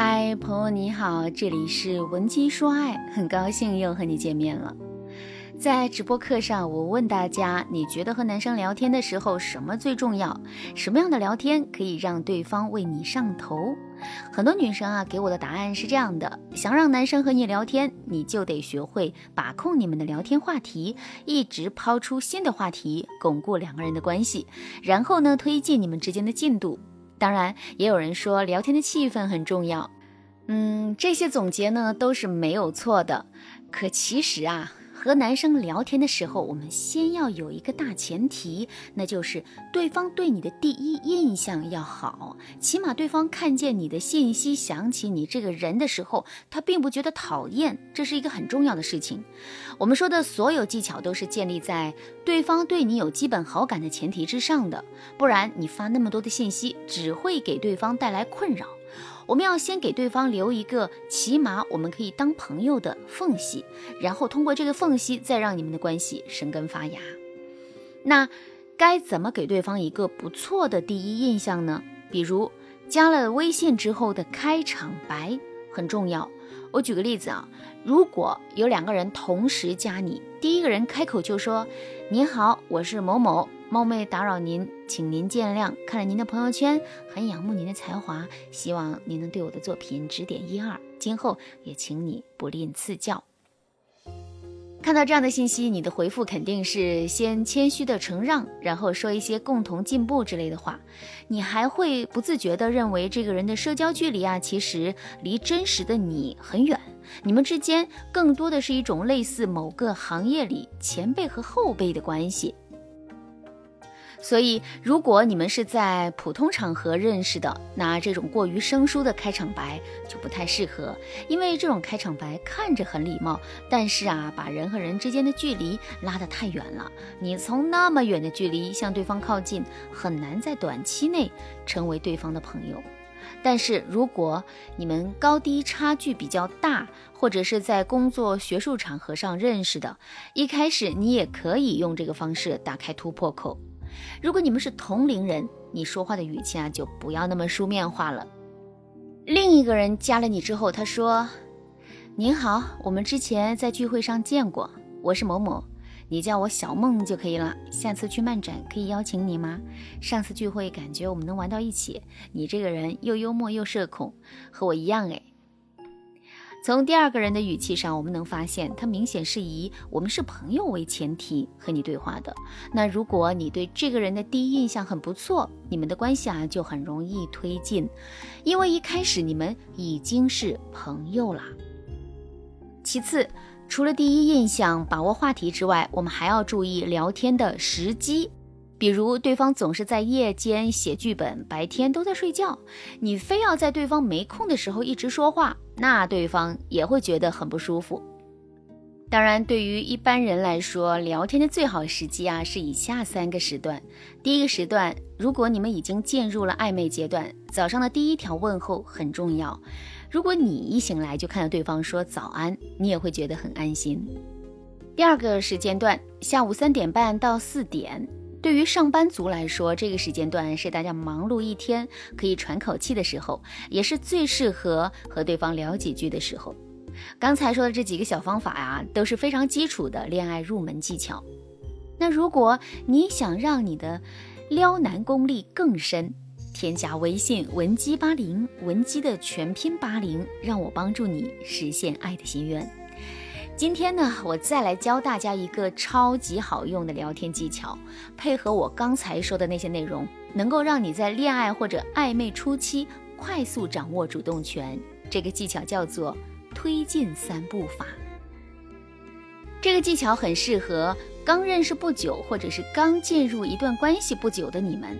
嗨，朋友你好，这里是文姬说爱，很高兴又和你见面了。在直播课上，我问大家，你觉得和男生聊天的时候什么最重要？什么样的聊天可以让对方为你上头？很多女生啊给我的答案是这样的：想让男生和你聊天，你就得学会把控你们的聊天话题，一直抛出新的话题，巩固两个人的关系，然后呢推进你们之间的进度。当然，也有人说聊天的气氛很重要。嗯，这些总结呢都是没有错的。可其实啊，和男生聊天的时候，我们先要有一个大前提，那就是对方对你的第一印象要好，起码对方看见你的信息，想起你这个人的时候，他并不觉得讨厌，这是一个很重要的事情。我们说的所有技巧都是建立在对方对你有基本好感的前提之上的，不然你发那么多的信息只会给对方带来困扰。我们要先给对方留一个起码我们可以当朋友的缝隙，然后通过这个缝隙再让你们的关系生根发芽。那该怎么给对方一个不错的第一印象呢？比如加了微信之后的开场白很重要。我举个例子啊，如果有两个人同时加你，第一个人开口就说：“您好，我是某某，冒昧打扰您，请您见谅。看了您的朋友圈，很仰慕您的才华，希望您能对我的作品指点一二，今后也请你不吝赐教。”看到这样的信息，你的回复肯定是先谦虚的承让，然后说一些共同进步之类的话。你还会不自觉地认为这个人的社交距离啊，其实离真实的你很远。你们之间更多的是一种类似某个行业里前辈和后辈的关系。所以，如果你们是在普通场合认识的，那这种过于生疏的开场白就不太适合，因为这种开场白看着很礼貌，但是啊，把人和人之间的距离拉得太远了。你从那么远的距离向对方靠近，很难在短期内成为对方的朋友。但是，如果你们高低差距比较大，或者是在工作、学术场合上认识的，一开始你也可以用这个方式打开突破口。如果你们是同龄人，你说话的语气啊就不要那么书面化了。另一个人加了你之后，他说：“您好，我们之前在聚会上见过，我是某某，你叫我小梦就可以了。下次去漫展可以邀请你吗？上次聚会感觉我们能玩到一起，你这个人又幽默又社恐，和我一样哎。”从第二个人的语气上，我们能发现他明显是以我们是朋友为前提和你对话的。那如果你对这个人的第一印象很不错，你们的关系啊就很容易推进，因为一开始你们已经是朋友了。其次，除了第一印象、把握话题之外，我们还要注意聊天的时机。比如对方总是在夜间写剧本，白天都在睡觉，你非要在对方没空的时候一直说话，那对方也会觉得很不舒服。当然，对于一般人来说，聊天的最好时机啊是以下三个时段。第一个时段，如果你们已经进入了暧昧阶段，早上的第一条问候很重要。如果你一醒来就看到对方说早安，你也会觉得很安心。第二个时间段，下午三点半到四点。对于上班族来说，这个时间段是大家忙碌一天可以喘口气的时候，也是最适合和对方聊几句的时候。刚才说的这几个小方法呀，都是非常基础的恋爱入门技巧。那如果你想让你的撩男功力更深，添加微信文姬八零，文姬的全拼八零，让我帮助你实现爱的心愿。今天呢，我再来教大家一个超级好用的聊天技巧，配合我刚才说的那些内容，能够让你在恋爱或者暧昧初期快速掌握主动权。这个技巧叫做推进三步法。这个技巧很适合刚认识不久或者是刚进入一段关系不久的你们。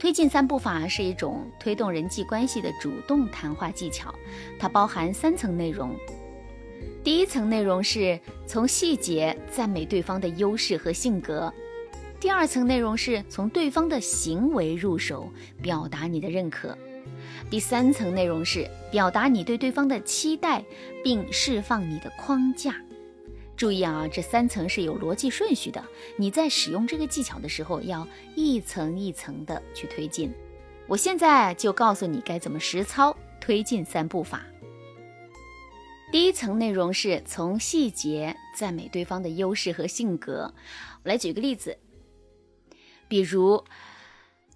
推进三步法是一种推动人际关系的主动谈话技巧，它包含三层内容。第一层内容是从细节赞美对方的优势和性格，第二层内容是从对方的行为入手，表达你的认可，第三层内容是表达你对对方的期待，并释放你的框架。注意啊，这三层是有逻辑顺序的，你在使用这个技巧的时候要一层一层的去推进。我现在就告诉你该怎么实操。推进三步法。第一层内容是从细节赞美对方的优势和性格。我来举个例子，比如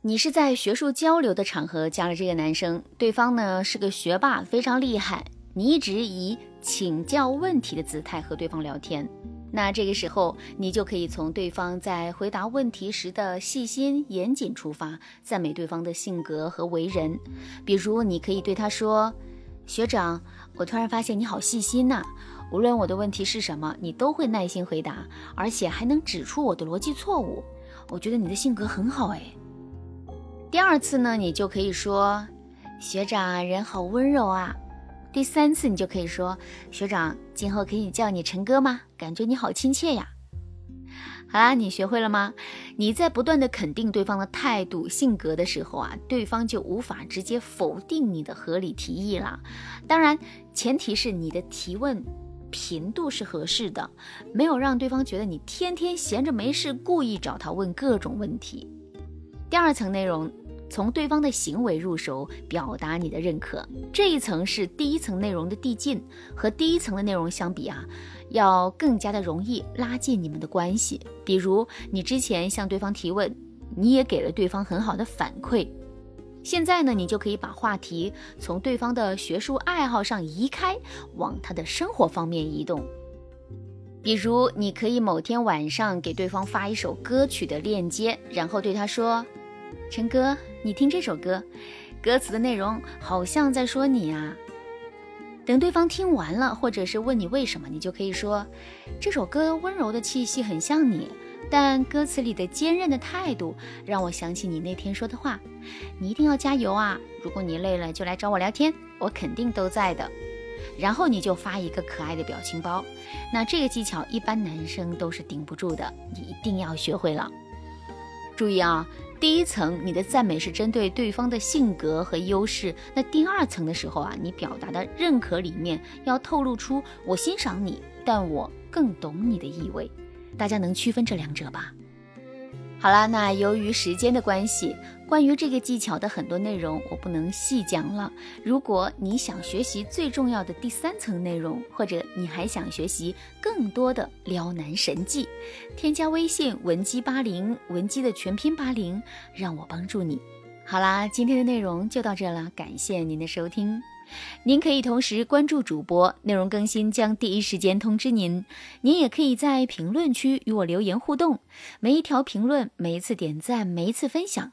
你是在学术交流的场合加了这个男生，对方呢是个学霸，非常厉害，你一直以请教问题的姿态和对方聊天。那这个时候，你就可以从对方在回答问题时的细心严谨出发，赞美对方的性格和为人。比如，你可以对他说：“学长，我突然发现你好细心呐！无论我的问题是什么，你都会耐心回答，而且还能指出我的逻辑错误。我觉得你的性格很好哎。”第二次呢，你就可以说：“学长人好温柔啊。”第三次，你就可以说：“学长，今后可以叫你陈哥吗？感觉你好亲切呀。”好啦，你学会了吗？你在不断的肯定对方的态度、性格的时候啊，对方就无法直接否定你的合理提议了。当然，前提是你的提问频度是合适的，没有让对方觉得你天天闲着没事，故意找他问各种问题。第二层内容。从对方的行为入手，表达你的认可。这一层是第一层内容的递进，和第一层的内容相比啊，要更加的容易拉近你们的关系。比如你之前向对方提问，你也给了对方很好的反馈。现在呢，你就可以把话题从对方的学术爱好上移开，往他的生活方面移动。比如，你可以某天晚上给对方发一首歌曲的链接，然后对他说：“陈哥。”你听这首歌，歌词的内容好像在说你啊。等对方听完了，或者是问你为什么，你就可以说，这首歌温柔的气息很像你，但歌词里的坚韧的态度让我想起你那天说的话。你一定要加油啊！如果你累了，就来找我聊天，我肯定都在的。然后你就发一个可爱的表情包。那这个技巧一般男生都是顶不住的，你一定要学会了。注意啊！第一层，你的赞美是针对对方的性格和优势。那第二层的时候啊，你表达的认可里面要透露出我欣赏你，但我更懂你的意味。大家能区分这两者吧？好啦，那由于时间的关系，关于这个技巧的很多内容我不能细讲了。如果你想学习最重要的第三层内容，或者你还想学习更多的撩男神技，添加微信文姬八零，文姬的全拼八零，让我帮助你。好啦，今天的内容就到这了，感谢您的收听。您可以同时关注主播，内容更新将第一时间通知您。您也可以在评论区与我留言互动，每一条评论、每一次点赞、每一次分享，